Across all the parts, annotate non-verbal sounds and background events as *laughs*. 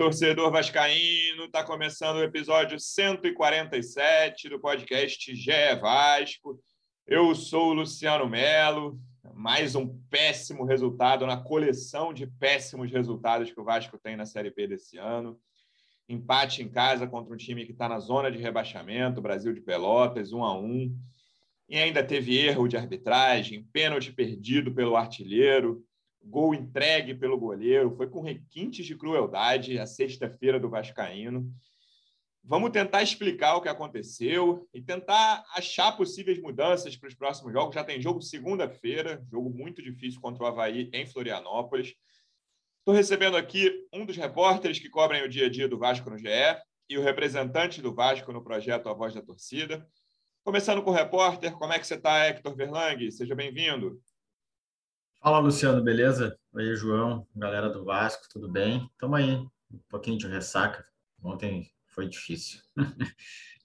torcedor vascaíno, está começando o episódio 147 do podcast GE Vasco. Eu sou o Luciano Melo. Mais um péssimo resultado na coleção de péssimos resultados que o Vasco tem na Série B desse ano. Empate em casa contra um time que está na zona de rebaixamento, Brasil de Pelotas, 1 a 1 E ainda teve erro de arbitragem, pênalti perdido pelo artilheiro, gol entregue pelo goleiro, foi com requintes de crueldade a sexta-feira do Vascaíno. Vamos tentar explicar o que aconteceu e tentar achar possíveis mudanças para os próximos jogos. Já tem jogo segunda-feira, jogo muito difícil contra o Havaí em Florianópolis. Estou recebendo aqui um dos repórteres que cobrem o dia a dia do Vasco no GE e o representante do Vasco no projeto A Voz da Torcida. Começando com o repórter, como é que você está, Hector Verlang? Seja bem-vindo. Fala, Luciano, beleza? Oi, João, galera do Vasco, tudo bem? Tamo aí, um pouquinho de ressaca. Ontem foi difícil. *laughs*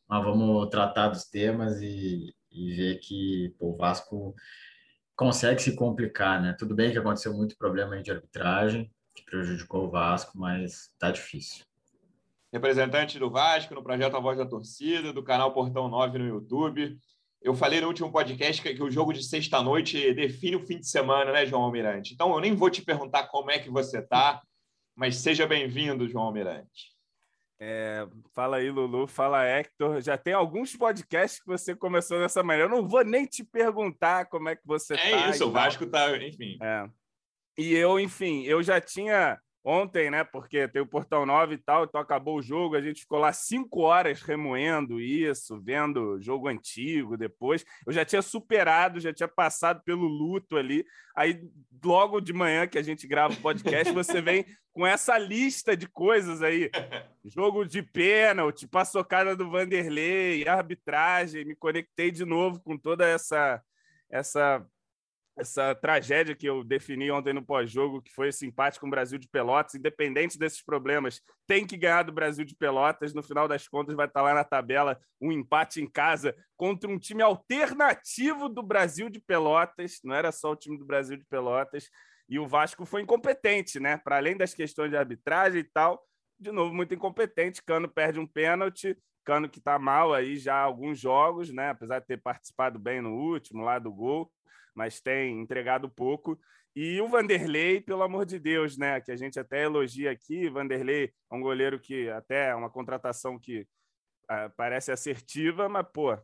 Mas vamos tratar dos temas e, e ver que pô, o Vasco consegue se complicar, né? Tudo bem que aconteceu muito problema de arbitragem, que prejudicou o Vasco, mas tá difícil. Representante do Vasco no projeto A Voz da Torcida, do canal Portão 9 no YouTube. Eu falei no último podcast que, que o jogo de sexta-noite define o fim de semana, né, João Almirante? Então eu nem vou te perguntar como é que você está, mas seja bem-vindo, João Almirante. É, fala aí, Lulu, fala Hector. Já tem alguns podcasts que você começou dessa maneira. Eu não vou nem te perguntar como é que você está. É tá isso, o Vasco está, enfim. É. E eu, enfim, eu já tinha ontem, né? Porque tem o Portão 9 e tal, então acabou o jogo, a gente ficou lá cinco horas remoendo isso, vendo jogo antigo depois. Eu já tinha superado, já tinha passado pelo luto ali. Aí, logo de manhã que a gente grava o podcast, você vem com essa lista de coisas aí. Jogo de pênalti, passocada do Vanderlei, arbitragem, me conectei de novo com toda essa essa essa tragédia que eu defini ontem no pós-jogo, que foi esse empate com o Brasil de Pelotas, independente desses problemas, tem que ganhar do Brasil de Pelotas. No final das contas, vai estar lá na tabela um empate em casa contra um time alternativo do Brasil de Pelotas. Não era só o time do Brasil de Pelotas. E o Vasco foi incompetente, né? Para além das questões de arbitragem e tal, de novo, muito incompetente. Cano perde um pênalti. Cano que está mal aí já há alguns jogos, né? Apesar de ter participado bem no último lá do gol mas tem entregado pouco. E o Vanderlei, pelo amor de Deus, né? Que a gente até elogia aqui. Vanderlei é um goleiro que até é uma contratação que uh, parece assertiva, mas, pô,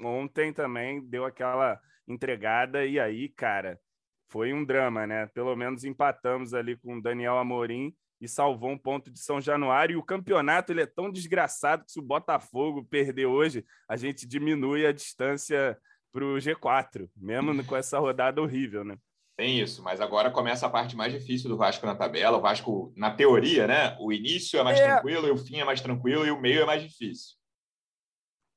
ontem também deu aquela entregada, e aí, cara, foi um drama, né? Pelo menos empatamos ali com o Daniel Amorim e salvou um ponto de São Januário. E o campeonato ele é tão desgraçado que se o Botafogo perder hoje, a gente diminui a distância para o G4, mesmo com essa rodada horrível, né? Tem isso, mas agora começa a parte mais difícil do Vasco na tabela. O Vasco, na teoria, né? O início é mais é... tranquilo, e o fim é mais tranquilo, e o meio é mais difícil.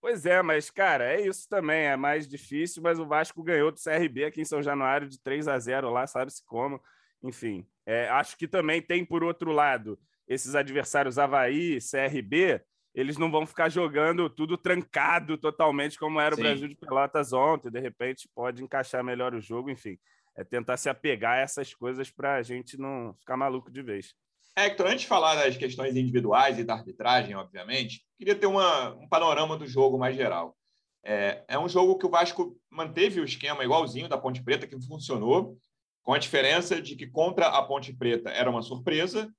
Pois é, mas, cara, é isso também. É mais difícil, mas o Vasco ganhou do CRB aqui em São Januário de 3 a 0 lá, sabe-se como. Enfim, é, acho que também tem, por outro lado, esses adversários Havaí, CRB, eles não vão ficar jogando tudo trancado totalmente, como era Sim. o Brasil de Pelotas ontem. De repente, pode encaixar melhor o jogo, enfim. É tentar se apegar a essas coisas para a gente não ficar maluco de vez. Hector, antes de falar das questões individuais e da arbitragem, obviamente, queria ter uma, um panorama do jogo mais geral. É, é um jogo que o Vasco manteve o esquema igualzinho da Ponte Preta, que funcionou, com a diferença de que contra a Ponte Preta era uma surpresa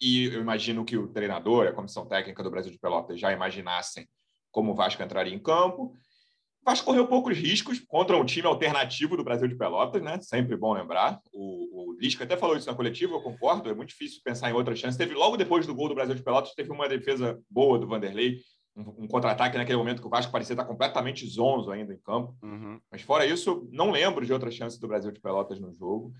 e eu imagino que o treinador, a comissão técnica do Brasil de Pelotas já imaginassem como o Vasco entraria em campo. O Vasco correu poucos riscos contra um time alternativo do Brasil de Pelotas, né? Sempre bom lembrar. O, o Lisca até falou isso na coletiva, eu concordo, é muito difícil pensar em outra chance. Teve logo depois do gol do Brasil de Pelotas, teve uma defesa boa do Vanderlei, um, um contra-ataque naquele momento que o Vasco parecia estar completamente zonzo ainda em campo. Uhum. Mas fora isso, não lembro de outra chance do Brasil de Pelotas no jogo.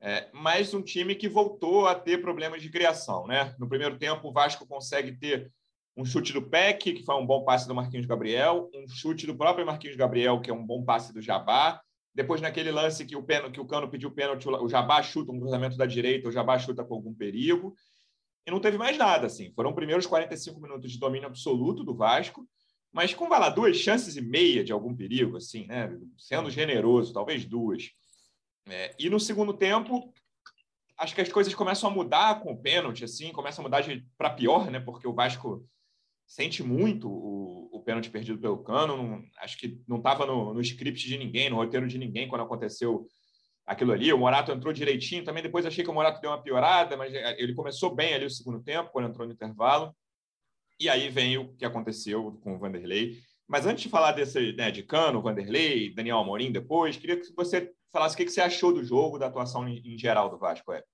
É, mas um time que voltou a ter problemas de criação. Né? No primeiro tempo, o Vasco consegue ter um chute do Peck, que foi um bom passe do Marquinhos Gabriel, um chute do próprio Marquinhos Gabriel, que é um bom passe do Jabá. Depois, naquele lance que o, pênalti, que o Cano pediu pênalti, o Jabá chuta um cruzamento da direita, o Jabá chuta com algum perigo. E não teve mais nada. assim. Foram os primeiros 45 minutos de domínio absoluto do Vasco, mas com vai lá, duas chances e meia de algum perigo, assim, né? sendo generoso, talvez duas. É, e no segundo tempo, acho que as coisas começam a mudar com o pênalti, assim, começa a mudar para pior, né? Porque o Vasco sente muito o, o pênalti perdido pelo Cano. Não, acho que não estava no, no script de ninguém, no roteiro de ninguém quando aconteceu aquilo ali. O Morato entrou direitinho também. Depois achei que o Morato deu uma piorada, mas é, ele começou bem ali o segundo tempo, quando entrou no intervalo. E aí vem o que aconteceu com o Vanderlei. Mas antes de falar desse, né, de Cano, Vanderlei, Daniel Amorim depois, queria que você falasse o que você achou do jogo, da atuação em, geral do Vasco, é.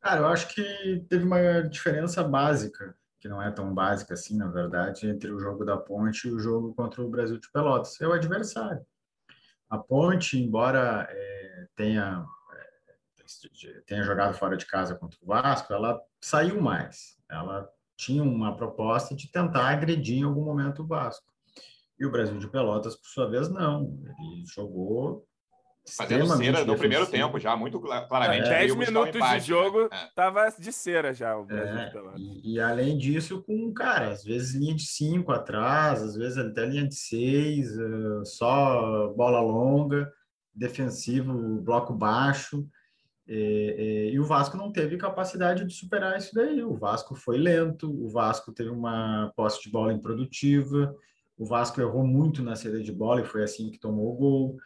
Cara, eu acho que teve uma diferença básica, que não é tão básica assim, na verdade, entre o jogo da Ponte e o jogo contra o Brasil de Pelotas. É o adversário. A Ponte, embora é, tenha, é, tenha jogado fora de casa contra o Vasco, ela saiu mais. Ela tinha uma proposta de tentar agredir em algum momento o Vasco. E o Brasil de Pelotas, por sua vez, não. Ele jogou Fazendo cera no primeiro tempo já, muito claramente. É, 10 minutos de jogo, é. tava de cera já o Brasil é, e, e, além disso, com, cara, às vezes linha de 5 atrás, às vezes até linha de 6, uh, eh, só bola longa, defensivo, bloco baixo. E, e, e, o Vasco não teve capacidade de superar isso daí. O Vasco foi lento, o Vasco teve uma posse de bola improdutiva, o Vasco errou muito na saída de bola e foi assim que tomou o gol.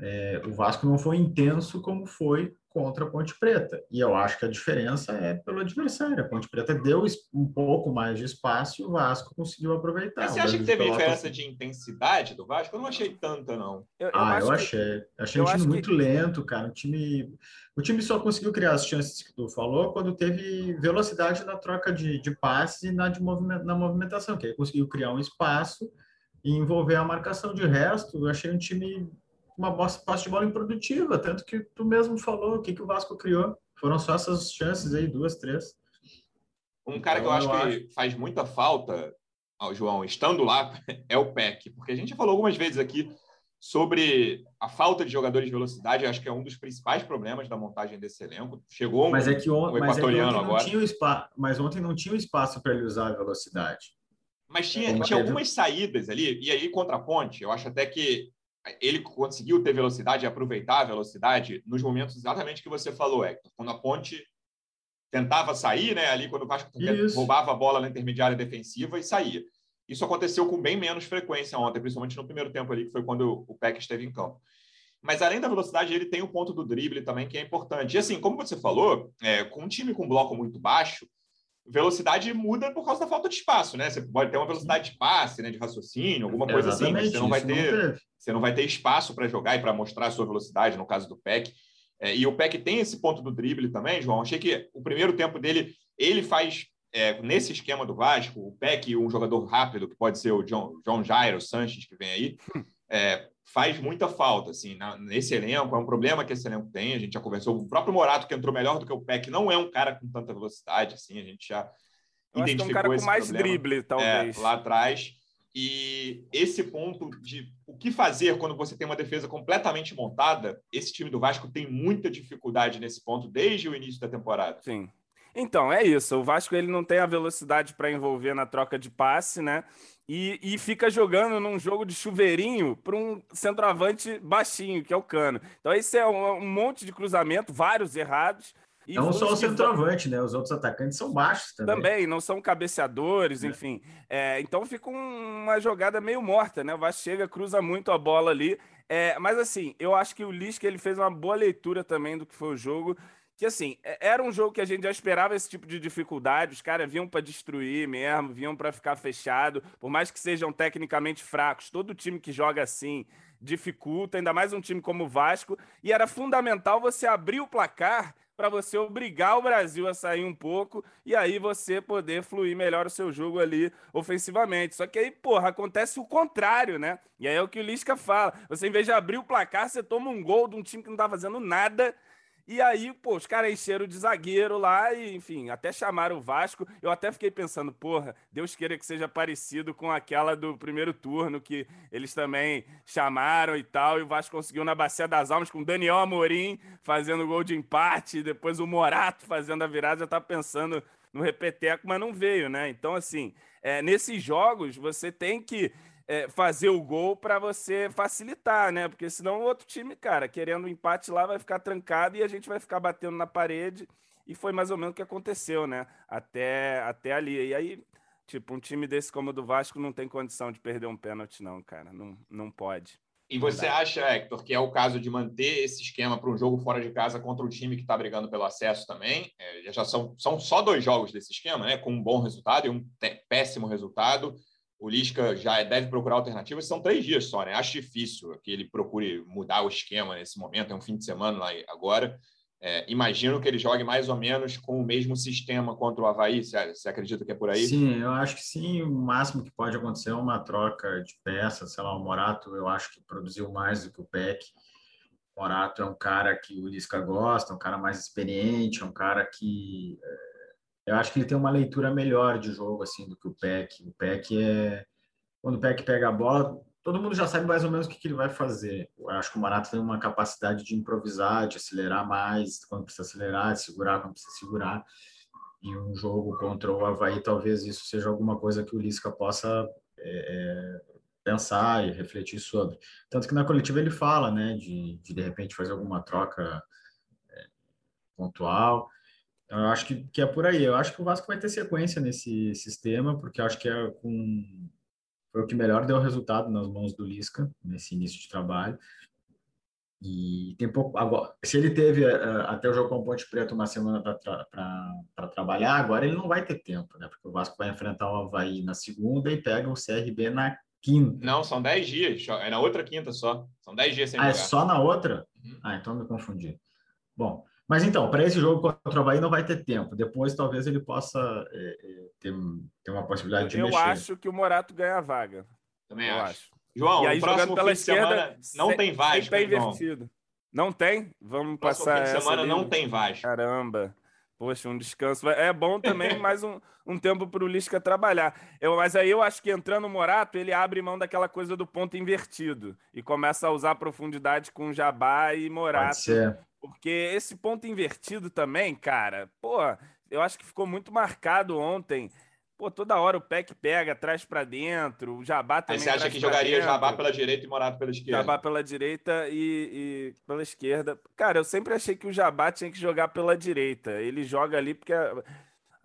É, o Vasco não foi intenso como foi contra a Ponte Preta. E eu acho que a diferença é pelo adversário. A Ponte Preta deu um pouco mais de espaço e o Vasco conseguiu aproveitar. Mas você acha que teve diferença de intensidade do Vasco? Eu não achei tanta, não. Eu, eu ah, eu achei. Que... Achei eu um time muito que... lento, cara. Um time... O time só conseguiu criar as chances que tu falou quando teve velocidade na troca de, de passes e na, de movimento, na movimentação, que aí conseguiu criar um espaço e envolver a marcação. De resto, eu achei um time uma posse de bola improdutiva, tanto que tu mesmo falou o que, que o Vasco criou. Foram só essas chances aí, duas, três. Um cara então, que eu acho eu que acho... faz muita falta, João, estando lá, *laughs* é o PEC, porque a gente já falou algumas vezes aqui sobre a falta de jogadores de velocidade, acho que é um dos principais problemas da montagem desse elenco. Chegou mas um, é que on... um equatoriano mas é agora. Tinha spa... Mas ontem não tinha espaço para ele usar a velocidade. Mas tinha, tinha algumas saídas ali, e aí contra a ponte, eu acho até que ele conseguiu ter velocidade e aproveitar a velocidade nos momentos exatamente que você falou, Hector. Quando a ponte tentava sair, né, ali quando o Vasco Isso. roubava a bola na intermediária defensiva e saía. Isso aconteceu com bem menos frequência ontem, principalmente no primeiro tempo ali, que foi quando o Peck esteve em campo. Mas além da velocidade, ele tem o ponto do drible também, que é importante. E assim, como você falou, é, com um time com bloco muito baixo, velocidade muda por causa da falta de espaço, né? Você pode ter uma velocidade de passe, né, de raciocínio, alguma coisa assim, mas você não vai ter, não você não vai ter espaço para jogar e para mostrar a sua velocidade, no caso do PEC. É, e o PEC tem esse ponto do drible também, João. Achei que o primeiro tempo dele, ele faz é, nesse esquema do Vasco, o PEC, um jogador rápido, que pode ser o John, John Jairo Sanches, que vem aí, é, *laughs* faz muita falta, assim, na, nesse elenco, é um problema que esse elenco tem, a gente já conversou, o próprio Morato, que entrou melhor do que o Peck, não é um cara com tanta velocidade, assim, a gente já Eu identificou acho que é um cara com mais problema, drible, é, talvez. É, lá atrás, e esse ponto de o que fazer quando você tem uma defesa completamente montada, esse time do Vasco tem muita dificuldade nesse ponto desde o início da temporada. Sim. Então, é isso. O Vasco ele não tem a velocidade para envolver na troca de passe, né? E, e fica jogando num jogo de chuveirinho para um centroavante baixinho, que é o Cano. Então, esse é um, um monte de cruzamento, vários errados. E não só o centroavante, né? Os outros atacantes são baixos também. Também, não são cabeceadores, é. enfim. É, então fica uma jogada meio morta, né? O Vasco chega, cruza muito a bola ali. É, mas assim, eu acho que o Lisca ele fez uma boa leitura também do que foi o jogo que assim, é, era um jogo que a gente já esperava esse tipo de dificuldade, os caras vinham para destruir mesmo, vinham para ficar fechado, por mais que sejam tecnicamente fracos, todo time que joga assim dificulta, ainda mais um time como o Vasco, e era fundamental você abrir o placar para você obrigar o Brasil a sair um pouco e aí você poder fluir melhor o seu jogo ali ofensivamente. Só que aí, porra, acontece o contrário, né? E aí é o que o Lisca fala. Você, em vez de abrir o placar, você toma um gol de um time que não tá fazendo nada e aí, pô, os caras encheram de zagueiro lá e, enfim, até chamaram o Vasco. Eu até fiquei pensando, porra, Deus queira que seja parecido com aquela do primeiro turno que eles também chamaram e tal. E o Vasco conseguiu na Bacia das Almas com Daniel Amorim fazendo gol de empate, depois o Morato fazendo a virada. Já tava pensando no repeteco, mas não veio, né? Então, assim, é, nesses jogos você tem que é, fazer o gol para você facilitar, né? Porque senão o outro time, cara, querendo um empate lá, vai ficar trancado e a gente vai ficar batendo na parede. E foi mais ou menos o que aconteceu, né? Até, até ali. E aí, tipo, um time desse como o do Vasco não tem condição de perder um pênalti, não, cara. Não, não pode. E você acha, Hector, que é o caso de manter esse esquema para um jogo fora de casa contra o time que está brigando pelo acesso também? É, já são, são só dois jogos desse esquema, né? Com um bom resultado e um péssimo resultado. O Lisca já deve procurar alternativas. São três dias só, né? Acho difícil que ele procure mudar o esquema nesse momento. É um fim de semana lá agora. É, imagino que ele jogue mais ou menos com o mesmo sistema contra o Havaí. Você, acredita que é por aí? Sim, eu acho que sim. O máximo que pode acontecer é uma troca de peças. Sei lá, o Morato eu acho que produziu mais do que o Peck. O Morato é um cara que o Lisca gosta, um cara mais experiente, é um cara que é, eu acho que ele tem uma leitura melhor de jogo assim do que o Peck. O Peck é quando o Peck pega a bola, todo mundo já sabe mais ou menos o que, que ele vai fazer. Eu acho que o Marato tem uma capacidade de improvisar, de acelerar mais quando precisa acelerar, de segurar quando precisa segurar. E um jogo contra o Havaí, talvez isso seja alguma coisa que o Lisca possa é, é, pensar e refletir sobre. Tanto que na coletiva ele fala, né, de de, de repente fazer alguma troca é, pontual. Então, eu acho que, que é por aí. Eu acho que o Vasco vai ter sequência nesse sistema, porque acho que é com foi o que melhor deu resultado nas mãos do Lisca nesse início de trabalho. E tem pouco. Agora, se ele teve uh, até o jogo com o Ponte Preta uma semana para tra trabalhar, agora ele não vai ter tempo, né? Porque o Vasco vai enfrentar o Havaí na segunda e pega o CRB na quinta. Não, são dez dias. É na outra quinta só. São dez dias sem ah, jogar. é só na outra? Uhum. Ah, então me confundi. Bom, mas então, para esse jogo contra o Havaí não vai ter tempo. Depois talvez ele possa é, é, ter, ter uma possibilidade de eu mexer. Eu acho que o Morato ganha a vaga. Também eu acho. acho. João, e aí, jogando pela esquerda, não tem Vasco. Tá invertido. Não tem? Vamos passar fim de semana não tem Vasco. Caramba. Poxa, um descanso. É bom também *laughs* mais um, um tempo para o Lisca trabalhar. Eu, mas aí eu acho que entrando o Morato, ele abre mão daquela coisa do ponto invertido e começa a usar profundidade com Jabá e Morato. Porque esse ponto invertido também, cara, pô, eu acho que ficou muito marcado ontem. Pô, toda hora o Peck pega, traz para dentro, o Jabá também. Aí você acha que jogaria dentro. Jabá pela direita e Morato pela esquerda? Jabá pela direita e, e, pela esquerda. Cara, eu sempre achei que o Jabá tinha que jogar pela direita. Ele joga ali porque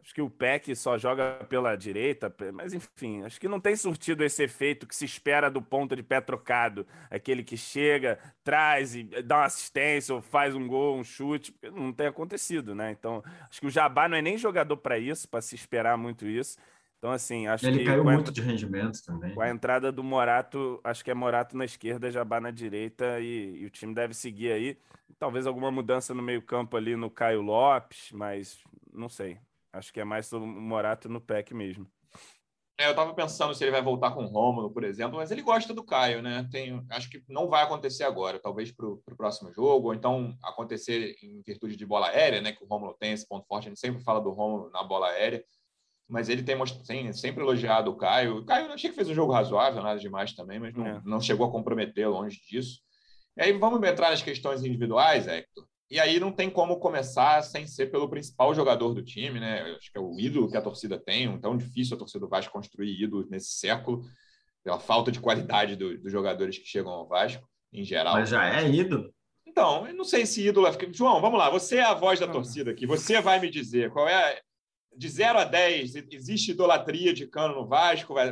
Acho que o PEC só joga pela direita, mas enfim, acho que não tem surtido esse efeito que se espera do ponto de pé trocado, aquele que chega, traz e dá uma assistência ou faz um gol, um chute, não tem acontecido, né? Então, acho que o Jabá não é nem jogador para isso, para se esperar muito isso. Então, assim, acho Ele que. Ele caiu muito de rendimento também. Com a entrada do Morato, acho que é Morato na esquerda, Jabá na direita, e, e o time deve seguir aí. Talvez alguma mudança no meio-campo ali no Caio Lopes, mas não sei. Acho que é mais o Morato no PEC mesmo. É, eu estava pensando se ele vai voltar com o Rômulo, por exemplo, mas ele gosta do Caio, né? Tem, acho que não vai acontecer agora, talvez para o próximo jogo, ou então acontecer em virtude de bola aérea, né? Que o Rômulo tem esse ponto forte, a gente sempre fala do Rômulo na bola aérea, mas ele tem, tem sempre elogiado o Caio. O Caio, achei que fez um jogo razoável, nada demais também, mas não, é. não chegou a comprometer longe disso. E aí vamos entrar nas questões individuais, Hector. E aí não tem como começar sem ser pelo principal jogador do time, né? acho que é o ídolo que a torcida tem, um tão difícil a torcida do Vasco construir ídolos nesse século, pela falta de qualidade do, dos jogadores que chegam ao Vasco, em geral. Mas já é ídolo? Então, eu não sei se ídolo é. João, vamos lá, você é a voz da torcida aqui, você vai me dizer qual é de 0 a 10, existe idolatria de Cano no Vasco? Aí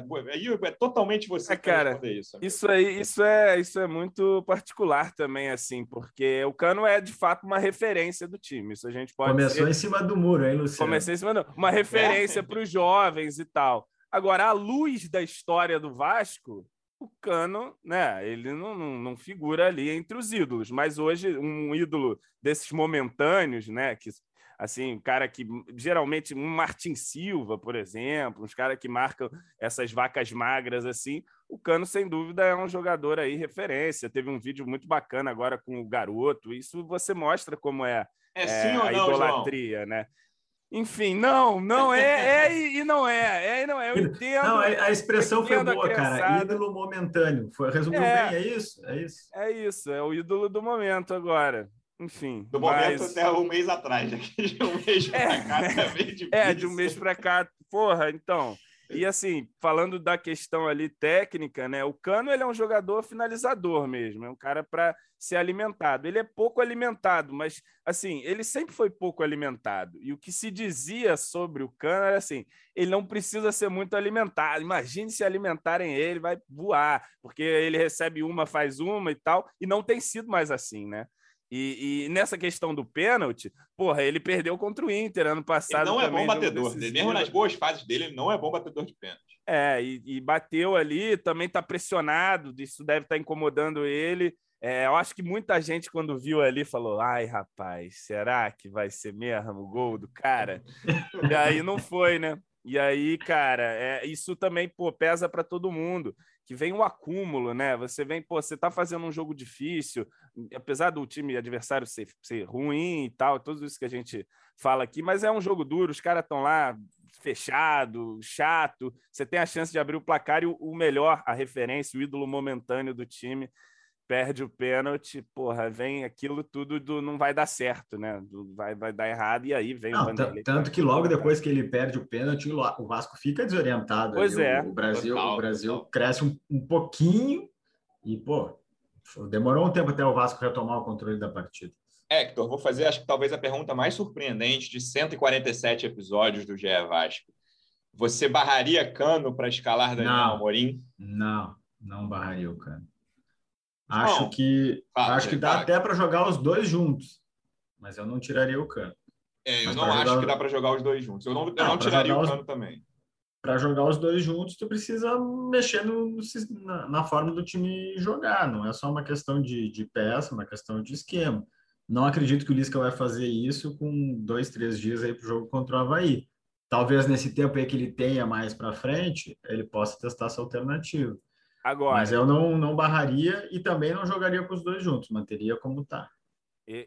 é totalmente você é, cara, isso. Amigo. Isso aí, isso é, isso é muito particular também, assim, porque o Cano é de fato uma referência do time. Isso a gente pode. Começou em cima do muro, hein, Luciano? Começou em cima do Uma referência é. para os jovens e tal. Agora, à luz da história do Vasco, o Cano, né, ele não, não, não, figura ali entre os ídolos, mas hoje um ídolo desses momentâneos, né, que assim, um cara que geralmente um Martin Silva, por exemplo, uns caras que marcam essas vacas magras assim. O Cano, sem dúvida, é um jogador aí referência. Teve um vídeo muito bacana agora com o garoto. Isso você mostra como é, é, é a não, idolatria, João? né? Enfim, não, não é, é *laughs* e não é, é e não é. Eu entendo. Não, a expressão foi boa, cara. Ídolo momentâneo. Foi, resumiu é, bem, é isso? É isso. É isso, é o ídolo do momento agora. Enfim. Do momento mas... até um mês atrás, *laughs* de um mês é, pra cá é, *laughs* É, de um mês para cá. Porra, então. E assim, falando da questão ali técnica, né? O Cano ele é um jogador finalizador mesmo, é um cara para ser alimentado. Ele é pouco alimentado, mas assim, ele sempre foi pouco alimentado. E o que se dizia sobre o Cano era assim: ele não precisa ser muito alimentado. Imagine se alimentarem ele, vai voar, porque ele recebe uma, faz uma e tal, e não tem sido mais assim, né? E, e, nessa questão do pênalti, porra, ele perdeu contra o Inter ano passado. Ele não é bom batedor. Mesmo nas boas fases dele, ele não é bom batedor de pênalti. É, e, e bateu ali, também está pressionado, isso deve estar tá incomodando ele. É, eu acho que muita gente, quando viu ali, falou: ai, rapaz, será que vai ser mesmo o gol do cara? e aí não foi, né? E aí, cara, é, isso também pô, pesa para todo mundo que vem o acúmulo, né? Você vem, pô, você tá fazendo um jogo difícil, apesar do time adversário ser, ser ruim e tal, tudo isso que a gente fala aqui, mas é um jogo duro, os caras estão lá fechado, chato, você tem a chance de abrir o placar e o, o melhor, a referência, o ídolo momentâneo do time perde o pênalti, porra, vem aquilo tudo do não vai dar certo, né? Do, vai, vai dar errado e aí vem não, o Vanderlei. Tanto que logo depois que ele perde o pênalti, o Vasco fica desorientado. Pois ali. é. O Brasil, total, o Brasil total. cresce um, um pouquinho e, pô, demorou um tempo até o Vasco retomar o controle da partida. Hector, vou fazer, acho que talvez a pergunta mais surpreendente de 147 episódios do GE Vasco. Você barraria Cano para escalar Daniel não, Amorim? Não, não barraria o Cano. Acho Bom, que fala, acho que dá fala. até para jogar os dois juntos, mas eu não tiraria o Cano. É, eu mas não acho jogar... que dá para jogar os dois juntos. Eu não, eu não tiraria o Cano os... também. Para jogar os dois juntos, tu precisa mexer no, na, na, forma do time jogar. Não é só uma questão de, de peça, uma questão de esquema. Não acredito que o Lisca vai fazer isso com dois, três dias aí para o jogo contra o Havaí. Talvez nesse tempo aí que ele tenha mais para frente, ele possa testar essa alternativa. Agora, Mas eu não, não barraria e também não jogaria com os dois juntos, manteria como está.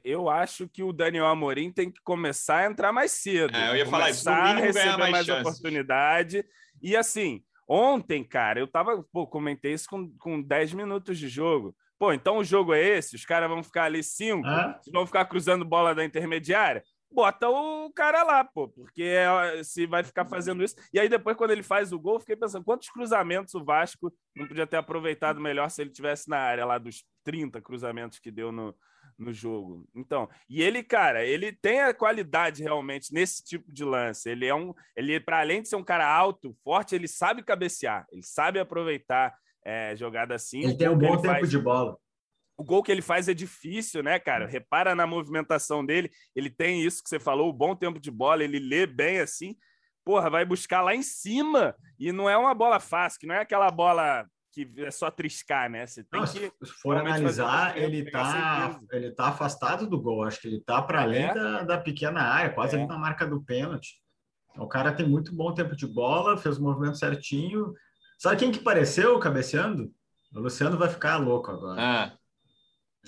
Eu acho que o Daniel Amorim tem que começar a entrar mais cedo. É, eu ia falar isso, no mínimo receber mais, mais oportunidade. E assim, ontem, cara, eu tava, pô, comentei isso com, com 10 minutos de jogo. Pô, então o jogo é esse? Os caras vão ficar ali cinco, ah? vão ficar cruzando bola da intermediária? Bota o cara lá, pô, porque é, se vai ficar fazendo isso. E aí depois, quando ele faz o gol, fiquei pensando quantos cruzamentos o Vasco não podia ter aproveitado melhor se ele tivesse na área lá dos 30 cruzamentos que deu no, no jogo. Então, e ele, cara, ele tem a qualidade realmente nesse tipo de lance. Ele é um, ele para além de ser um cara alto, forte, ele sabe cabecear, ele sabe aproveitar é, jogada assim. Ele tem um bom tempo faz... de bola o gol que ele faz é difícil, né, cara? Hum. Repara na movimentação dele. Ele tem isso que você falou, o bom tempo de bola, ele lê bem assim. Porra, vai buscar lá em cima. E não é uma bola fácil, que não é aquela bola que é só triscar, né? Você tem que. Se for analisar, ele tá, ele tá afastado do gol. Acho que ele tá para além é. da, da, pequena área, quase é. ali na marca do pênalti. O cara tem muito bom tempo de bola, fez o movimento certinho. Sabe quem que pareceu cabeceando? O Luciano vai ficar louco agora. Ah.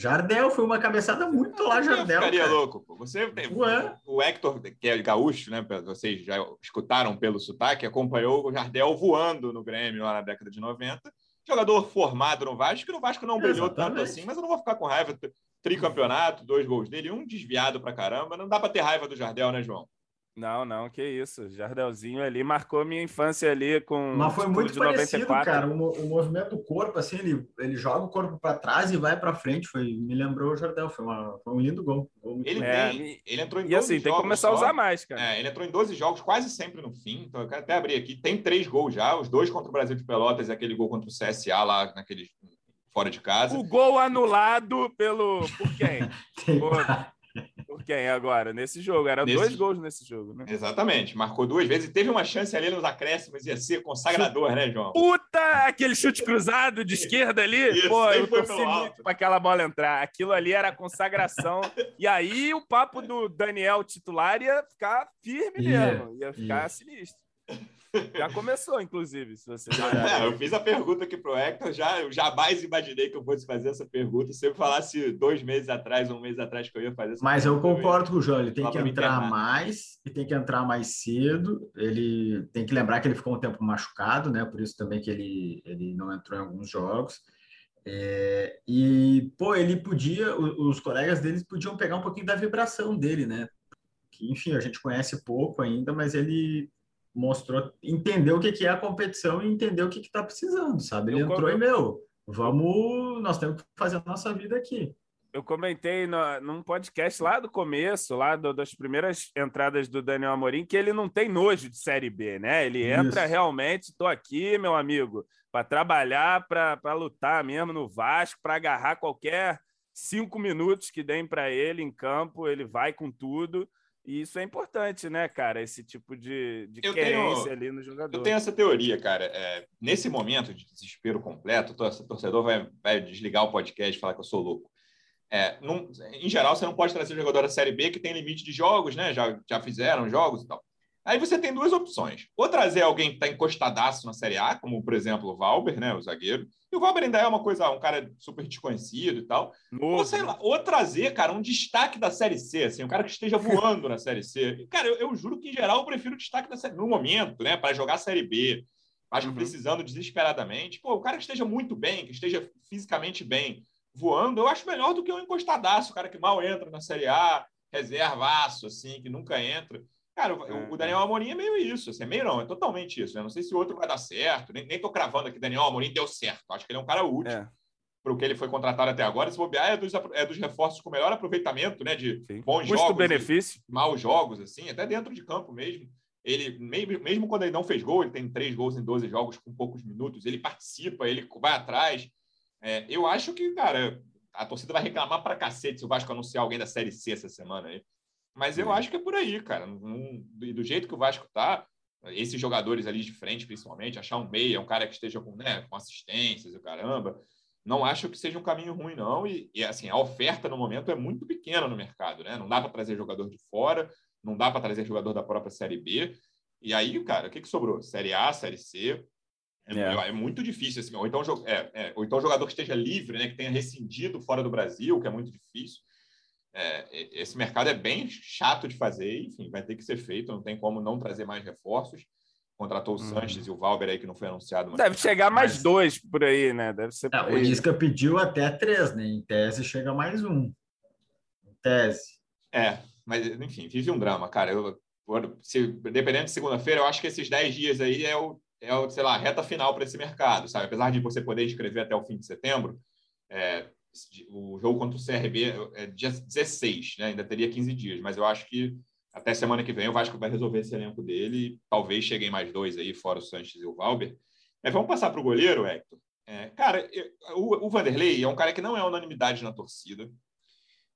Jardel foi uma cabeçada muito lá, Jardel. Eu ficaria cara. louco. Pô. Você tem Ué? o Hector, que é gaúcho, né? Vocês já escutaram pelo sotaque, acompanhou o Jardel voando no Grêmio lá na década de 90. Jogador formado no Vasco, que no Vasco não brilhou Exatamente. tanto assim, mas eu não vou ficar com raiva. Tricampeonato, dois gols dele, um desviado pra caramba. Não dá para ter raiva do Jardel, né, João? Não, não, que isso. Jardelzinho ali marcou minha infância ali com. Mas foi muito parecido, 94. cara. O, o, movimento do corpo, assim, ele, ele joga o corpo para trás e vai para frente. Foi, me lembrou o Jardel. Foi, uma, foi um lindo gol. gol ele, tem, ele entrou em E assim, tem que começar só. a usar mais, cara. É, ele entrou em 12 jogos, quase sempre no fim. Então, eu quero até abrir aqui. Tem três gols já: os dois contra o Brasil de Pelotas e aquele gol contra o CSA lá naquele fora de casa. O gol anulado pelo. Por quem? *laughs* Por... Por quem agora? Nesse jogo. Eram nesse... dois gols nesse jogo, né? Exatamente. Marcou duas vezes e teve uma chance ali nos acréscimos. Ia ser consagrador, né, João? Puta! Aquele chute cruzado de esquerda ali. Isso, Pô, eu torci muito para aquela bola entrar. Aquilo ali era consagração. e aí o papo do Daniel titular ia ficar firme mesmo. Ia ficar yeah. sinistro. Já começou, inclusive, se você é, Eu fiz a pergunta aqui pro Hector, já, eu jamais imaginei que eu fosse fazer essa pergunta. Se eu falasse dois meses atrás, um mês atrás que eu ia fazer essa Mas eu concordo com o João, ele tem que entrar mais e tem que entrar mais cedo. Ele tem que lembrar que ele ficou um tempo machucado, né? Por isso também que ele, ele não entrou em alguns jogos. É, e, pô, ele podia, os colegas deles podiam pegar um pouquinho da vibração dele, né? Que, enfim, a gente conhece pouco ainda, mas ele mostrou, entendeu o que, que é a competição e entendeu o que está precisando, sabe? Ele eu entrou e, meu, vamos, nós temos que fazer a nossa vida aqui. Eu comentei no, num podcast lá do começo, lá do, das primeiras entradas do Daniel Amorim, que ele não tem nojo de Série B, né? Ele Isso. entra realmente, estou aqui, meu amigo, para trabalhar, para lutar mesmo no Vasco, para agarrar qualquer cinco minutos que deem para ele em campo, ele vai com tudo. E isso é importante, né, cara? Esse tipo de, de eu querência tenho, ali no jogador. Eu tenho essa teoria, cara. É, nesse momento de desespero completo, o torcedor vai, vai desligar o podcast e falar que eu sou louco. É, em geral, você não pode trazer jogador da Série B que tem limite de jogos, né? Já, já fizeram jogos e tal. Aí você tem duas opções. Ou trazer alguém que está encostadaço na Série A, como, por exemplo, o Valber, né, o zagueiro. E o Valber ainda é uma coisa, um cara super desconhecido e tal. Novo. Ou, sei lá, ou trazer, cara, um destaque da Série C, assim, um cara que esteja voando na Série C. E, cara, eu, eu, juro que, em geral, eu prefiro o destaque da Série no momento, né, para jogar a Série B. Acho que uhum. precisando desesperadamente. Pô, o cara que esteja muito bem, que esteja fisicamente bem, voando, eu acho melhor do que um encostadaço, o cara que mal entra na Série A, reservaço, assim, que nunca entra. Cara, o, o. Daniel Amorim é meio isso, assim, é meio não, é totalmente isso. Né? Não sei se o outro vai dar certo, nem, nem tô cravando que Daniel Amorim deu certo. Acho que ele é um cara útil é. para o que ele foi contratado até agora. Se bobear, é dos, é dos reforços com melhor aproveitamento, né? De Sim. bons Custo jogos. benefício. Maus jogos, assim, até dentro de campo mesmo. Ele, mesmo quando ele não fez gol, ele tem três gols em 12 jogos com poucos minutos, ele participa, ele vai atrás. É, eu acho que, cara, a torcida vai reclamar para cacete se o Vasco anunciar alguém da Série C essa semana aí. Mas eu acho que é por aí, cara. E do jeito que o Vasco tá, esses jogadores ali de frente, principalmente, achar um meia, um cara que esteja com, né, com assistências, o caramba, não acho que seja um caminho ruim, não. E, e, assim, a oferta no momento é muito pequena no mercado, né? Não dá para trazer jogador de fora, não dá para trazer jogador da própria Série B. E aí, cara, o que, que sobrou? Série A, Série C. É, é. é muito difícil, assim. Ou então, é, é, ou então jogador que esteja livre, né? Que tenha rescindido fora do Brasil, que é muito difícil é, esse mercado é bem chato de fazer, enfim, vai ter que ser feito, não tem como não trazer mais reforços. Contratou o hum. Sanches e o Valber aí, que não foi anunciado. Deve chegar mais mas... dois por aí, né? Deve ser. É, o Disca pediu até três, né? Em tese chega mais um. Em tese. É, mas enfim, vive um drama, cara. Eu, se, dependendo de segunda-feira, eu acho que esses dez dias aí é o, é o sei lá, reta final para esse mercado, sabe? Apesar de você poder escrever até o fim de setembro, é, o jogo contra o CRB é dia 16, né? ainda teria 15 dias, mas eu acho que até semana que vem o Vasco vai resolver esse elenco dele. Talvez cheguem mais dois aí, fora o Sanches e o Valber. Mas vamos passar para o goleiro, Hector. É, cara, o, o, Vanderlei é um cara que não é unanimidade na torcida.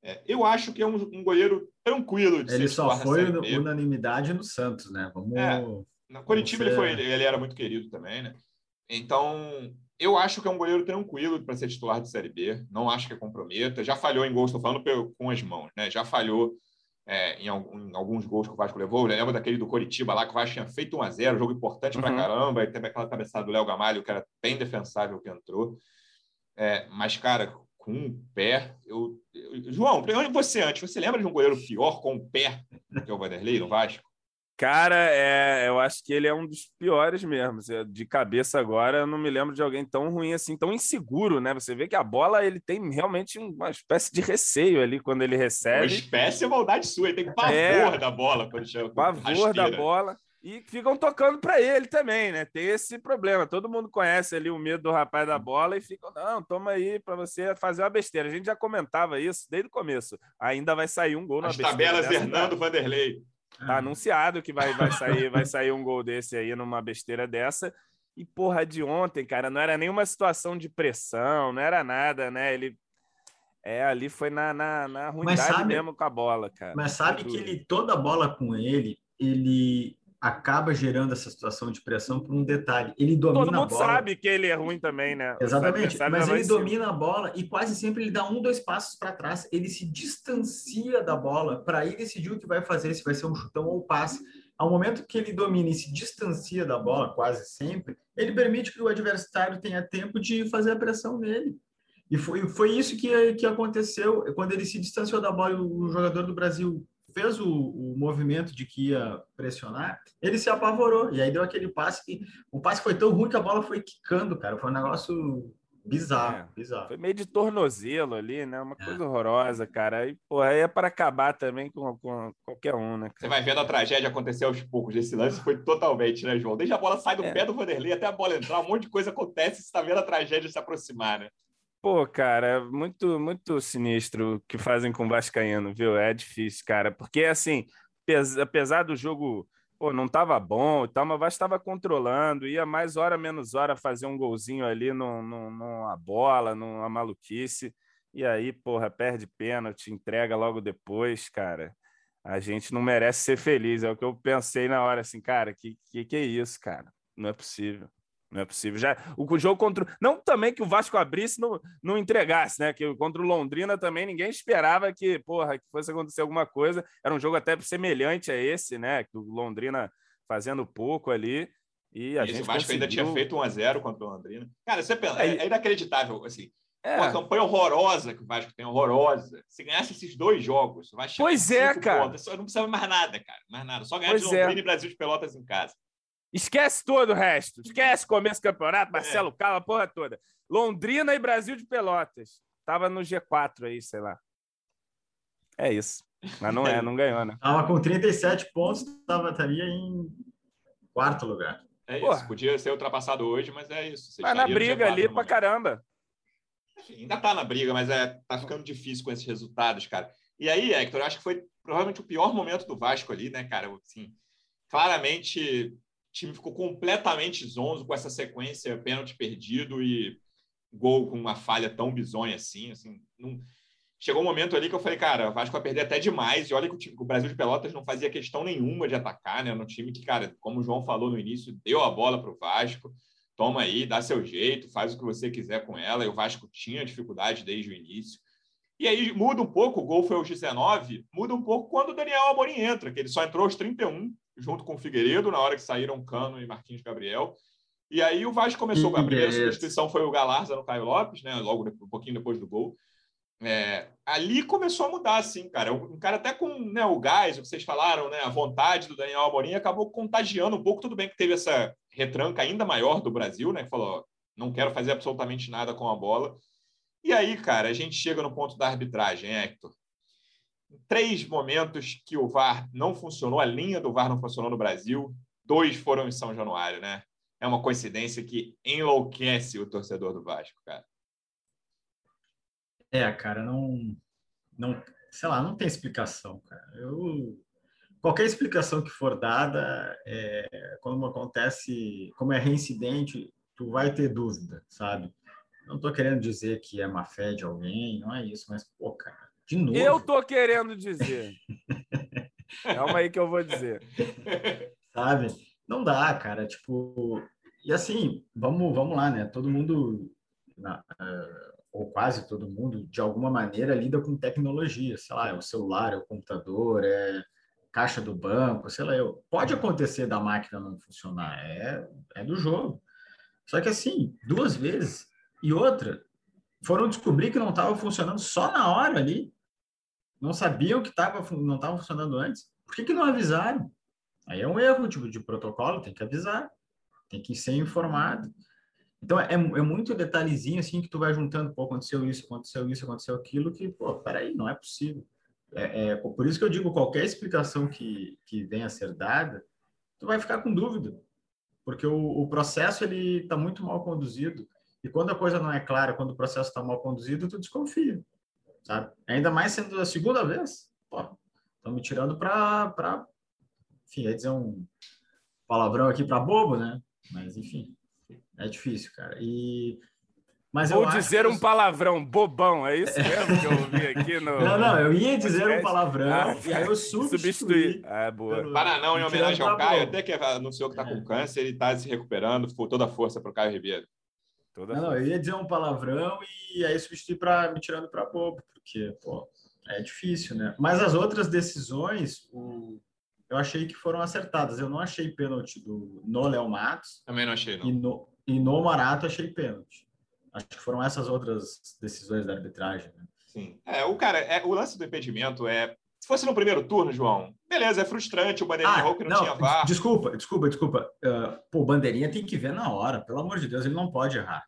É, eu acho que é um, um goleiro tranquilo de Ele só foi unanimidade no Santos, né? Vamos. É, na Curitiba ele, foi, ele era muito querido também, né? Então, eu acho que é um goleiro tranquilo para ser titular de Série B. Não acho que comprometa. Já falhou em gols, estou falando com as mãos, né? Já falhou é, em, em, alguns gols que o Vasco levou. Eu lembro daquele do Coritiba lá, que o Vasco tinha feito 1 a 0 jogo importante uhum. para caramba. E teve aquela cabeçada do Léo Gamalho, que era bem defensável que entrou. É, mas, cara, com um pé. Eu, eu, João, você antes, você lembra de um goleiro pior com um pé que é o Vanderlei no Vasco? Cara, é, eu acho que ele é um dos piores mesmo. De cabeça agora, eu não me lembro de alguém tão ruim assim, tão inseguro, né? Você vê que a bola ele tem realmente uma espécie de receio ali quando ele recebe. Uma espécie é maldade sua, ele tem pavor é, da bola quando chega. Pavor da bola. E ficam tocando para ele também, né? Tem esse problema. Todo mundo conhece ali o medo do rapaz da bola e ficam, não, toma aí para você fazer uma besteira. A gente já comentava isso desde o começo. Ainda vai sair um gol na As besteira. As tabelas Hernando Vanderlei. Tá anunciado que vai, vai, sair, *laughs* vai sair um gol desse aí numa besteira dessa. E, porra, de ontem, cara, não era nenhuma situação de pressão, não era nada, né? Ele. É, ali foi na, na, na ruindade sabe, mesmo com a bola, cara. Mas sabe que ele, toda bola com ele, ele acaba gerando essa situação de pressão por um detalhe. Ele domina Todo mundo a bola. sabe que ele é ruim também, né? Exatamente. Mas ele domina a bola e quase sempre ele dá um, dois passos para trás. Ele se distancia da bola para aí decidir o que vai fazer, se vai ser um chutão ou um passe. Ao momento que ele domina e se distancia da bola, quase sempre, ele permite que o adversário tenha tempo de fazer a pressão nele. E foi, foi isso que, que aconteceu quando ele se distanciou da bola. O jogador do Brasil fez o, o, movimento de que ia pressionar, ele se apavorou. E aí deu aquele passe que o passe foi tão ruim que a bola foi quicando, cara. Foi um negócio Bizarro, é, bizarro. Foi meio de tornozelo ali, né? Uma é. coisa horrorosa, cara. E, pô, aí é para acabar também com, com qualquer um, né? Cara? Você vai vendo a tragédia acontecer aos poucos. Esse lance foi totalmente, né, João? Desde a bola sai do é. pé do Vanderlei até a bola entrar, um monte de coisa acontece você tá vendo a tragédia se aproximar, né? Pô, cara, muito, muito sinistro o que fazem com o Vascaíno, viu? É difícil, cara. Porque, assim, apesar do jogo pô, não estava bom e tal, mas o Vasco estava controlando, ia mais hora menos hora fazer um golzinho ali no, no, numa bola, numa maluquice, e aí, porra, perde pênalti, entrega logo depois, cara. A gente não merece ser feliz, é o que eu pensei na hora, assim, cara, que, que, que é isso, cara? Não é possível. Não é possível. Já, o jogo contra. Não também que o Vasco abrisse não, não entregasse, né? Que contra o Londrina também ninguém esperava que, porra, que fosse acontecer alguma coisa. Era um jogo até semelhante a esse, né? Que o Londrina fazendo pouco ali. E a Esse gente o Vasco conseguiu... ainda tinha feito 1x0 contra o Londrina. Cara, você pensa, é, é inacreditável, assim. É. Uma campanha horrorosa que o Vasco tem, horrorosa. Se ganhasse esses dois jogos, vai chegar Pois é, cara. Pontos. Não precisa mais nada, cara. Mais nada. Só ganhar pois de Londrina é. e Brasil de Pelotas em casa. Esquece todo o resto. Esquece começo do campeonato, Marcelo é. Cala, a porra toda. Londrina e Brasil de Pelotas. Tava no G4 aí, sei lá. É isso. Mas não é, *laughs* não ganhou, né? Tava com 37 pontos, tava, estaria em quarto lugar. É isso. Porra. Podia ser ultrapassado hoje, mas é isso. Você tá na briga ali pra caramba. ainda tá na briga, mas é, tá ficando difícil com esses resultados, cara. E aí, Hector, eu acho que foi provavelmente o pior momento do Vasco ali, né, cara? Assim, claramente time ficou completamente zonzo com essa sequência, pênalti perdido e gol com uma falha tão bizonha assim. assim não... Chegou um momento ali que eu falei, cara, o Vasco vai perder até demais. E olha que o, time, o Brasil de Pelotas não fazia questão nenhuma de atacar, né? No time que, cara, como o João falou no início, deu a bola para o Vasco. Toma aí, dá seu jeito, faz o que você quiser com ela. E o Vasco tinha dificuldade desde o início. E aí muda um pouco, o gol foi aos 19, muda um pouco quando o Daniel Amorim entra, que ele só entrou aos 31 junto com o Figueiredo, na hora que saíram Cano e Marquinhos Gabriel. E aí o Vasco começou. A primeira substituição foi o Galarza no Caio Lopes, né? Logo um pouquinho depois do gol. É, ali começou a mudar, assim, cara. Um cara até com né, o gás, o que vocês falaram, né? A vontade do Daniel Amorim acabou contagiando um pouco. Tudo bem que teve essa retranca ainda maior do Brasil, né? Que falou, não quero fazer absolutamente nada com a bola. E aí, cara, a gente chega no ponto da arbitragem, Hector três momentos que o VAR não funcionou, a linha do VAR não funcionou no Brasil, dois foram em São Januário, né? É uma coincidência que enlouquece o torcedor do Vasco, cara. É, cara, não, não, sei lá, não tem explicação, cara. Eu, qualquer explicação que for dada, é, acontece, como é reincidente, tu vai ter dúvida, sabe? Não estou querendo dizer que é má fé de alguém, não é isso, mas, pô, cara, de novo. Eu tô querendo dizer. *laughs* Calma aí que eu vou dizer. Sabe? Não dá, cara. Tipo, e assim, vamos, vamos lá, né? Todo mundo, uh, ou quase todo mundo, de alguma maneira lida com tecnologia. Sei lá, é o celular, é o computador, é caixa do banco, sei lá. Eu, pode acontecer da máquina não funcionar, é, é do jogo. Só que assim, duas vezes. E outra, foram descobrir que não estava funcionando só na hora ali não sabiam que tava, não estava funcionando antes, por que, que não avisaram? Aí é um erro tipo, de protocolo, tem que avisar, tem que ser informado. Então, é, é muito detalhezinho assim que tu vai juntando, pô, aconteceu isso, aconteceu isso, aconteceu aquilo, que, pô, peraí, não é possível. É, é, por isso que eu digo, qualquer explicação que, que venha a ser dada, tu vai ficar com dúvida, porque o, o processo, ele está muito mal conduzido, e quando a coisa não é clara, quando o processo está mal conduzido, tu desconfia sabe? Ainda mais sendo a segunda vez, estão me tirando para, enfim, ia dizer um palavrão aqui para bobo, né? Mas, enfim, é difícil, cara. E mas Vou dizer um palavrão, bobão, é isso mesmo que eu ouvi aqui no. Não, não, eu ia dizer um palavrão, ah, aí eu substituí. Ah, boa. Para não, em homenagem ao Caio, até que anunciou que está com é. câncer, ele está se recuperando, toda a força para o Caio Ribeiro. Toda não, eu ia dizer um palavrão e aí substituir para me tirando para bobo, porque, pô, é difícil, né? Mas as outras decisões, o... eu achei que foram acertadas. Eu não achei pênalti do, no Léo Matos. Também não achei, não. E no, e no Marato achei pênalti. Acho que foram essas outras decisões da arbitragem, né? Sim. É, o cara, é, o lance do impedimento é se fosse no primeiro turno, João, beleza, é frustrante o Bandeirinha ah, que não, não, tinha VAR. Desculpa, desculpa, desculpa. Uh, pô, o Bandeirinha tem que ver na hora, pelo amor de Deus, ele não pode errar.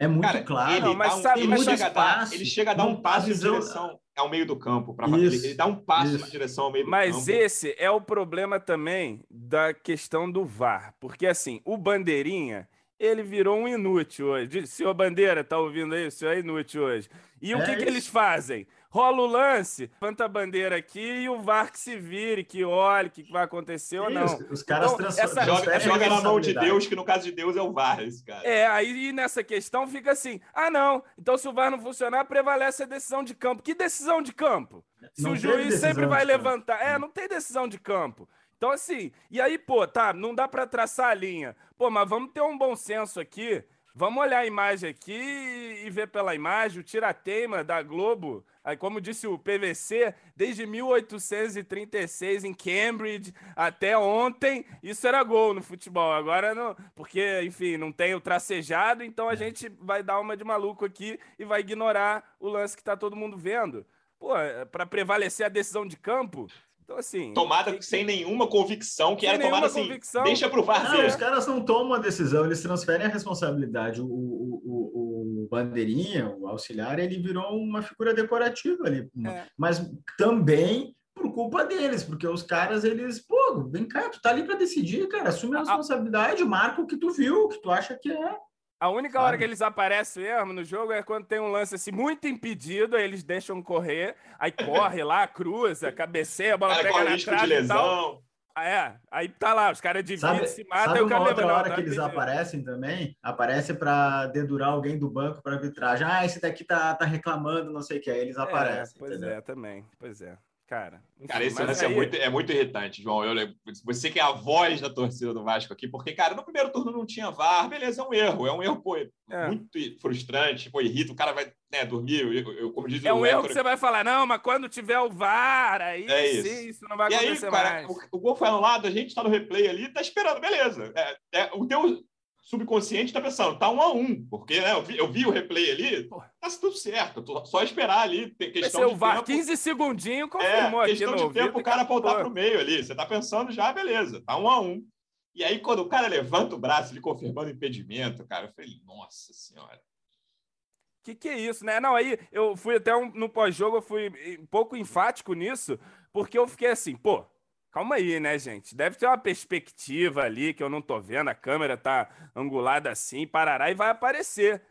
É muito cara, claro. Ele, mas um, sabe, ele, mas chega dar, ele, chega a dar, um passo em direção ao meio do campo. Pra, ele, ele, dá um passo isso. na direção ao meio do mas campo. Mas esse é o problema também da questão do VAR. Porque, assim, o Bandeirinha, ele virou um inútil hoje. Senhor Bandeira, tá ouvindo aí? O senhor é inútil hoje. E é o que, que eles fazem? Rola o lance, levanta a bandeira aqui e o VAR que se vire, que olhe o que vai acontecer ou não. Os, os caras então, essa, joga, joga na mão de Deus, que no caso de Deus é o VAR, esse cara. É, aí nessa questão fica assim: ah, não, então se o VAR não funcionar, prevalece a decisão de campo. Que decisão de campo? Se não o juiz sempre vai levantar. É, não tem decisão de campo. Então, assim, e aí, pô, tá, não dá para traçar a linha. Pô, mas vamos ter um bom senso aqui. Vamos olhar a imagem aqui e ver pela imagem o tirateima da Globo Aí, como disse o PVC, desde 1836 em Cambridge até ontem, isso era gol no futebol. Agora não, porque, enfim, não tem o tracejado, então a é. gente vai dar uma de maluco aqui e vai ignorar o lance que está todo mundo vendo. Pô, é, para prevalecer a decisão de campo, então, assim. Tomada que, sem nenhuma convicção, que era tomada assim. Convicção. Deixa pro VAR. Não, os caras não tomam a decisão, eles transferem a responsabilidade. O, o bandeirinha, o auxiliar, ele virou uma figura decorativa ali. É. Mas também por culpa deles, porque os caras, eles, pô, vem cá, tu tá ali para decidir, cara, assume a responsabilidade, marca o que tu viu, o que tu acha que é. A única Sabe? hora que eles aparecem mesmo no jogo é quando tem um lance assim muito impedido, aí eles deixam correr, aí corre lá, cruza, cabeceia, a bola cara, pega na trave e tal. Ah, é, aí tá lá, os caras dividem, se matam e o cara outra hora tá que eles aparecem também, aparece para dedurar alguém do banco para arbitragem. Ah, esse daqui tá, tá reclamando, não sei o que, aí eles é, aparecem. Pois entendeu? é, também, pois é. Cara, enfim, cara esse lance é aí... é, muito, é muito irritante, João. Eu, você que é a voz da torcida do Vasco aqui, porque, cara, no primeiro turno não tinha VAR, beleza, é um erro. É um erro, pô, é. muito frustrante, pô, irrita, o cara vai né, dormir, eu, eu, como diz É um erro que você vai falar, não, mas quando tiver o VAR, aí é isso. sim, isso não vai e acontecer aí, cara, mais. O, o gol foi anulado, a gente tá no replay ali, tá esperando, beleza. É, é, o teu subconsciente está pensando, tá um a um, porque né, eu, vi, eu vi o replay ali, tá tudo certo, só esperar ali, tem questão de VAR, tempo. 15 segundinhos confirmou é, questão de tempo o cara voltar para o meio ali, você tá pensando já, beleza, tá um a um. E aí, quando o cara levanta o braço, ele confirmando o impedimento, cara, eu falei, nossa senhora. Que que é isso, né? Não, aí eu fui até um, no pós-jogo, eu fui um pouco enfático nisso, porque eu fiquei assim, pô, Calma aí, né, gente? Deve ter uma perspectiva ali que eu não tô vendo, a câmera tá angulada assim, parará e vai aparecer.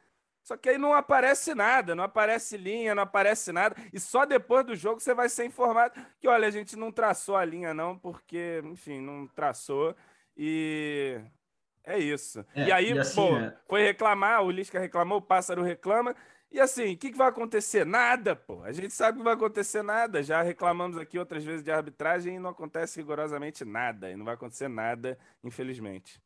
Só que aí não aparece nada, não aparece linha, não aparece nada. E só depois do jogo você vai ser informado que, olha, a gente não traçou a linha, não, porque, enfim, não traçou. E é isso. É, e aí, e assim, pô, é... foi reclamar, o Lisca reclamou, o Pássaro reclama. E assim, o que, que, vai acontecer? Nada, pô. A gente sabe que vai acontecer nada. Já reclamamos aqui outras vezes de arbitragem e não acontece rigorosamente nada. E não vai acontecer nada, infelizmente.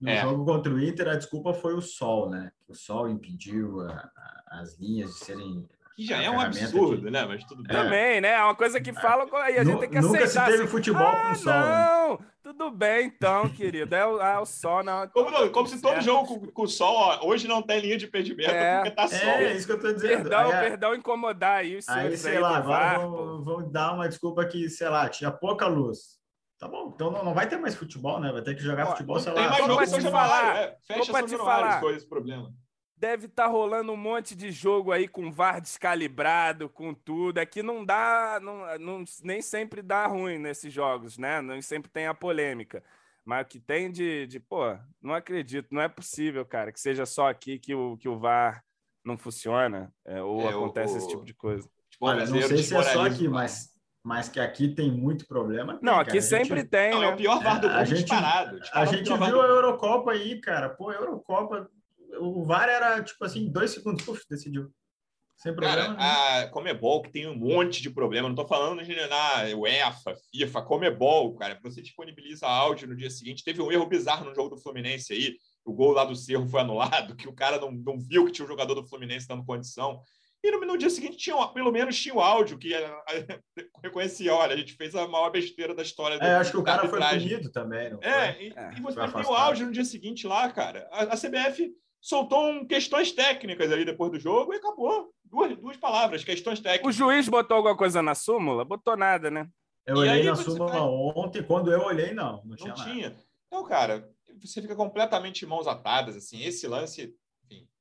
No é. jogo contra o Inter, a desculpa foi o sol, né? O sol impediu a, a, as linhas de serem que já é um absurdo, né? Mas tudo bem. Também, né? É uma coisa que falam e a gente tem que aceitar. Nunca se teve assim, futebol ah, com sol. Né? Não, né? tudo bem então, querido. É o, é o sol, não. Como, não, como se todo jogo com, com sol, ó, hoje não tem linha de impedimento é. porque tá sol. É, isso que eu tô dizendo. Perdão, aí, perdão incomodar aí os Aí, sei aí lá, agora vão, vão, dar uma desculpa que, sei lá, tinha pouca luz. Tá bom, então não, não vai ter mais futebol, né? Vai ter que jogar ó, futebol, sei lá. Tem mais jogo em São falar, é, fecha Januário, foi esse problema deve estar tá rolando um monte de jogo aí com VAR descalibrado, com tudo. É que não dá, não, não, nem sempre dá ruim nesses jogos, né? Nem sempre tem a polêmica. Mas o que tem de, de, pô, não acredito, não é possível, cara, que seja só aqui que o, que o VAR não funciona é, ou é, acontece o, esse tipo de coisa. Tipo, Olha, não sei se é só aqui, mas, mas que aqui tem muito problema. Tem, não, aqui cara. sempre gente... tem. Não, né? É o pior VAR do mundo a gente, disparado. A gente viu a Eurocopa aí, cara. Pô, a Eurocopa o VAR era tipo assim, dois segundos, puf, decidiu. Sem problema. Cara, a Comebol, que tem um monte de problema, não estou falando de na UEFA, FIFA, Comebol, cara, você disponibiliza áudio no dia seguinte. Teve um erro bizarro no jogo do Fluminense aí, o gol lá do Cerro foi anulado, *laughs* que o cara não, não viu que tinha um jogador do Fluminense dando condição. E no, no dia seguinte, tinha, pelo menos tinha o áudio que *laughs* reconhecia: olha, a gente fez a maior besteira da história. É, acho que o cara foi punido também. Não é, e, é, e você tem o áudio no dia seguinte lá, cara. A, a CBF soltou um, questões técnicas ali depois do jogo e acabou. Duas, duas palavras, questões técnicas. O juiz botou alguma coisa na súmula? Botou nada, né? Eu olhei na súmula vai... ontem, quando eu olhei, não. Não, tinha, não tinha. Então, cara, você fica completamente mãos atadas, assim. Esse lance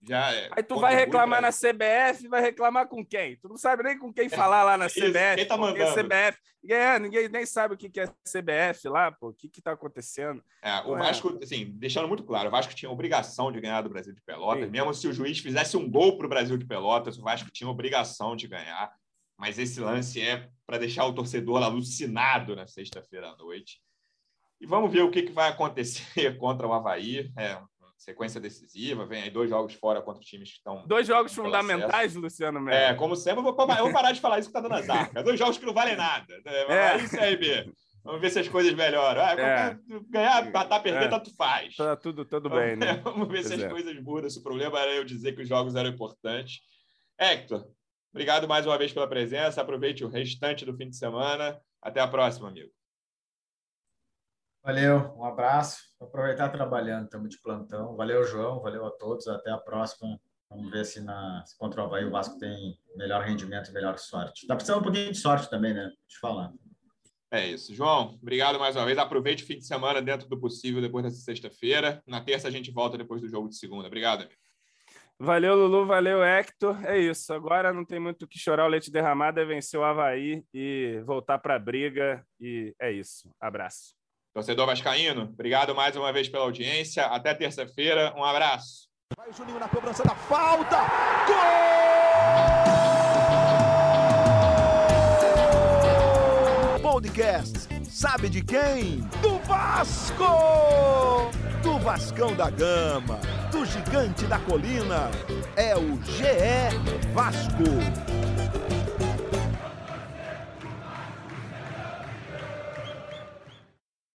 já é, Aí tu vai reclamar pra... na CBF, vai reclamar com quem? Tu não sabe nem com quem *laughs* falar lá na CBF. Isso, quem tá mandando? CBF. É, ninguém nem sabe o que é CBF lá, pô. O que que tá acontecendo? É, o é. Vasco, assim, deixando muito claro, o Vasco tinha obrigação de ganhar do Brasil de Pelotas. Sim. Mesmo se o juiz fizesse um gol pro Brasil de Pelotas, o Vasco tinha obrigação de ganhar. Mas esse lance é para deixar o torcedor alucinado na sexta-feira à noite. E vamos ver o que, que vai acontecer *laughs* contra o Havaí. É, sequência decisiva, vem aí dois jogos fora contra times que estão. Dois jogos fundamentais, acesso. Luciano Melo. É, como sempre, eu vou, eu vou, parar de falar isso que tá dando azar. dois jogos que não valem nada. Né? É. Isso aí, B. Vamos ver se as coisas melhoram. Ah, é. Ganhar, matar, perder, é. tanto faz. Tá tudo, tudo bem, né? *laughs* Vamos ver pois se as é. coisas mudam. Se o problema era eu dizer que os jogos eram importantes. Hector, obrigado mais uma vez pela presença. Aproveite o restante do fim de semana. Até a próxima, amigo. Valeu, um abraço. Vou aproveitar trabalhando, estamos de plantão. Valeu, João, valeu a todos. Até a próxima. Vamos ver se, na, se contra o Havaí o Vasco tem melhor rendimento e melhor sorte. Tá precisando um pouquinho de sorte também, né? Te falar. É isso. João, obrigado mais uma vez. Aproveite o fim de semana dentro do possível depois dessa sexta-feira. Na terça a gente volta depois do jogo de segunda. Obrigado, amigo. Valeu, Lulu. Valeu, Hector. É isso. Agora não tem muito o que chorar. O leite derramado é vencer o Havaí e voltar para a briga. E é isso. Abraço. Torcedor Vascaíno, obrigado mais uma vez pela audiência. Até terça-feira. Um abraço. Vai Juninho na cobrança da falta. Gol! Podcast. Sabe de quem? Do Vasco! Do Vascão da Gama, do Gigante da Colina. É o GE Vasco.